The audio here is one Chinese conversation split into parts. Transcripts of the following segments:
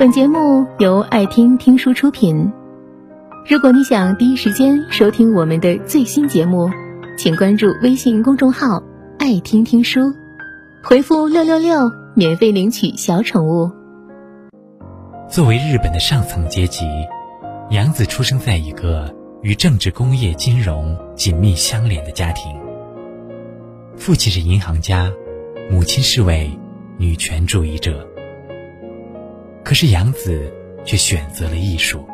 本节目由爱听听书出品。如果你想第一时间收听我们的最新节目，请关注微信公众号“爱听听书”，回复“六六六”免费领取小宠物。作为日本的上层阶级，杨子出生在一个与政治、工业、金融紧密相连的家庭。父亲是银行家，母亲是位女权主义者。可是杨子却选择了艺术。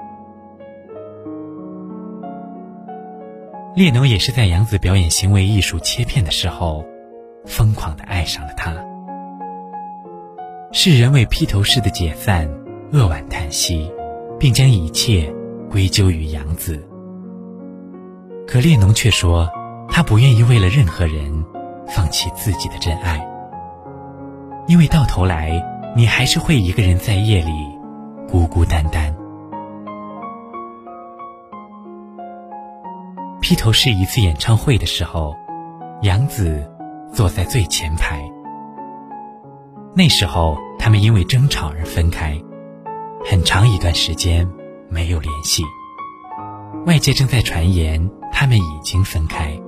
列侬也是在杨子表演行为艺术切片的时候，疯狂的爱上了他。世人为披头士的解散扼腕叹息，并将一切归咎于杨子。可列侬却说，他不愿意为了任何人放弃自己的真爱，因为到头来。你还是会一个人在夜里孤孤单单。披头士一次演唱会的时候，杨子坐在最前排。那时候他们因为争吵而分开，很长一段时间没有联系。外界正在传言他们已经分开。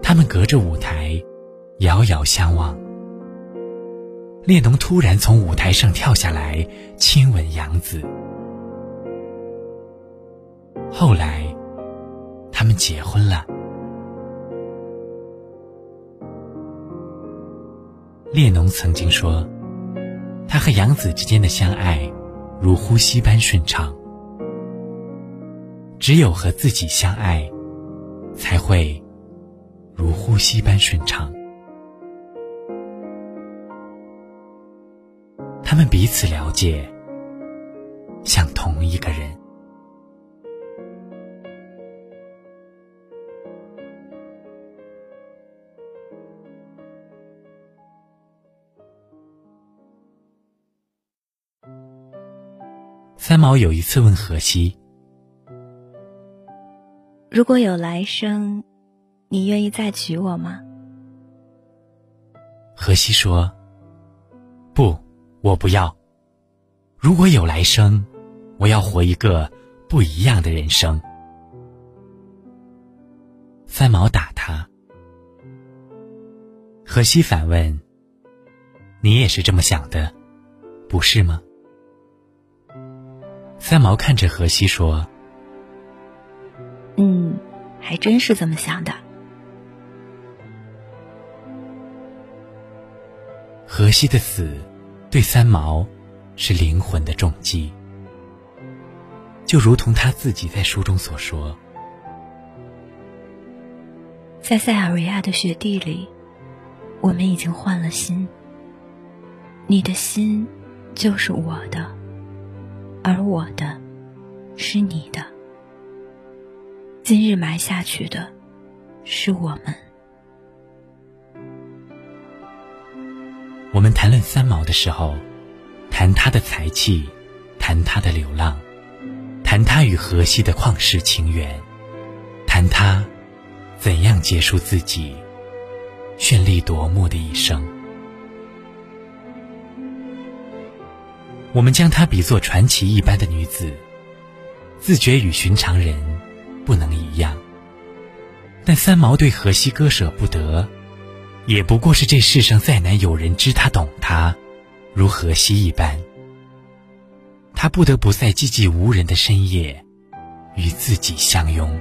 他们隔着舞台，遥遥相望。列侬突然从舞台上跳下来，亲吻杨子。后来，他们结婚了。列侬曾经说，他和杨子之间的相爱，如呼吸般顺畅。只有和自己相爱，才会如呼吸般顺畅。他们彼此了解，像同一个人。三毛有一次问荷西：“如果有来生，你愿意再娶我吗？”荷西说：“不。”我不要。如果有来生，我要活一个不一样的人生。三毛打他，荷西反问：“你也是这么想的，不是吗？”三毛看着荷西说：“嗯，还真是这么想的。”荷西的死。对三毛，是灵魂的重击。就如同他自己在书中所说：“在塞尔维亚的雪地里，我们已经换了心。你的心就是我的，而我的，是你的。今日埋下去的，是我们。”我们谈论三毛的时候，谈他的才气，谈他的流浪，谈他与荷西的旷世情缘，谈他怎样结束自己绚丽夺目的一生。我们将她比作传奇一般的女子，自觉与寻常人不能一样。但三毛对荷西割舍不得。也不过是这世上再难有人知他懂他，如荷西一般。他不得不在寂寂无人的深夜，与自己相拥。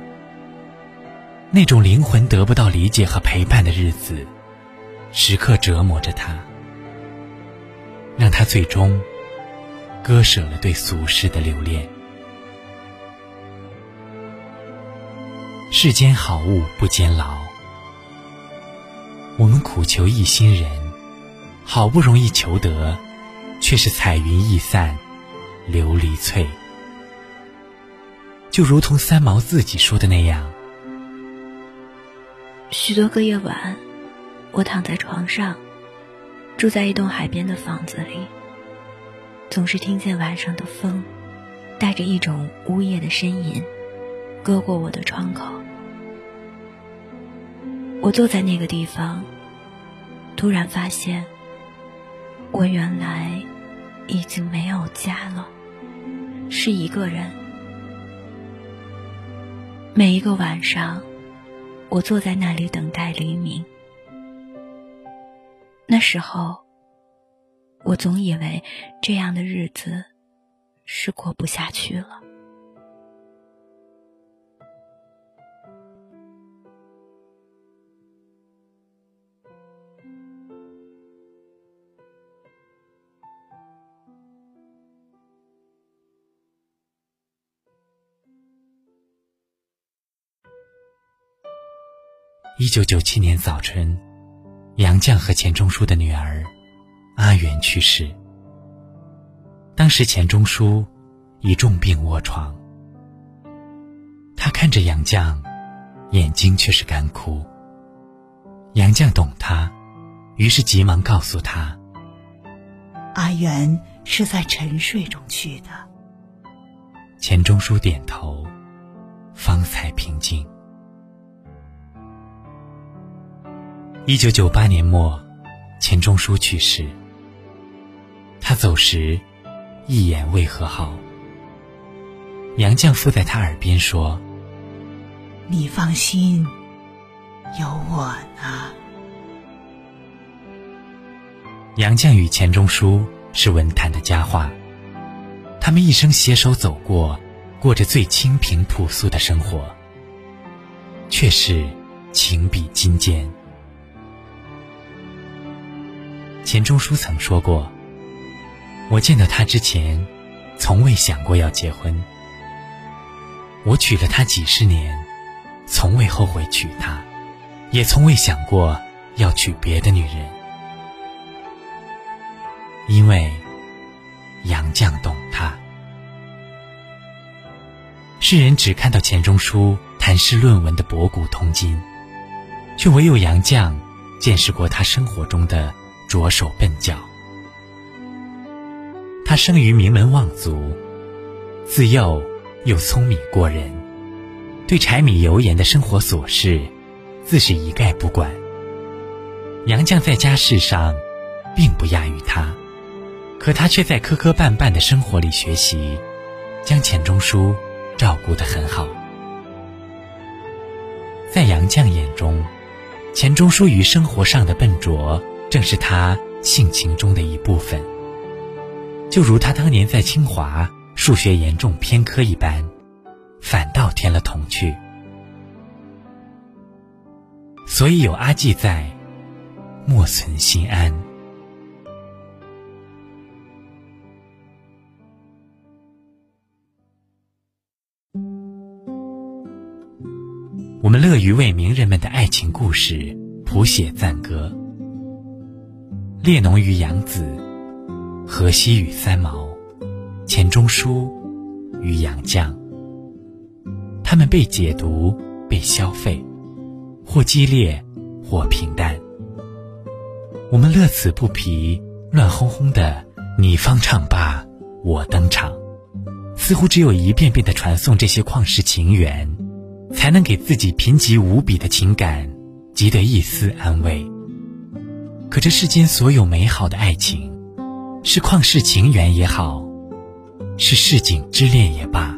那种灵魂得不到理解和陪伴的日子，时刻折磨着他，让他最终割舍了对俗世的留恋。世间好物不坚牢。我们苦求一心人，好不容易求得，却是彩云易散，琉璃脆。就如同三毛自己说的那样，许多个夜晚，我躺在床上，住在一栋海边的房子里，总是听见晚上的风，带着一种呜咽的呻吟，割过我的窗口。我坐在那个地方，突然发现，我原来已经没有家了，是一个人。每一个晚上，我坐在那里等待黎明。那时候，我总以为这样的日子是过不下去了。一九九七年早春，杨绛和钱钟书的女儿阿元去世。当时钱钟书已重病卧床，他看着杨绛，眼睛却是干枯。杨绛懂他，于是急忙告诉他：“阿元是在沉睡中去的。”钱钟书点头，方才平静。一九九八年末，钱钟书去世。他走时，一眼未和好。杨绛附在他耳边说：“你放心，有我呢。”杨绛与钱钟书是文坛的佳话，他们一生携手走过，过着最清贫朴素的生活，却是情比金坚。钱钟书曾说过：“我见到他之前，从未想过要结婚。我娶了她几十年，从未后悔娶她，也从未想过要娶别的女人。因为杨绛懂他。世人只看到钱钟书谈诗论文的博古通今，却唯有杨绛见识过他生活中的。”着手笨脚，他生于名门望族，自幼又聪明过人，对柴米油盐的生活琐事，自是一概不管。杨绛在家事上，并不亚于他，可他却在磕磕绊绊的生活里学习，将钱钟书照顾得很好。在杨绛眼中，钱钟书于生活上的笨拙。正是他性情中的一部分，就如他当年在清华数学严重偏科一般，反倒添了童趣。所以有阿季在，莫存心安。我们乐于为名人们的爱情故事谱写赞歌。列侬与杨子，荷西与三毛，钱钟书与杨绛。他们被解读，被消费，或激烈，或平淡。我们乐此不疲，乱哄哄的，你方唱罢我登场，似乎只有一遍遍的传颂这些旷世情缘，才能给自己贫瘠无比的情感，积得一丝安慰。可这世间所有美好的爱情，是旷世情缘也好，是市井之恋也罢，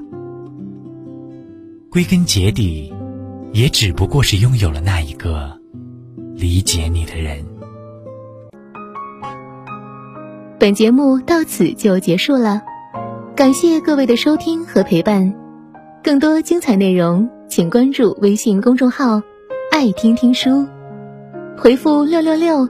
归根结底，也只不过是拥有了那一个理解你的人。本节目到此就结束了，感谢各位的收听和陪伴。更多精彩内容，请关注微信公众号“爱听听书”。回复六六六，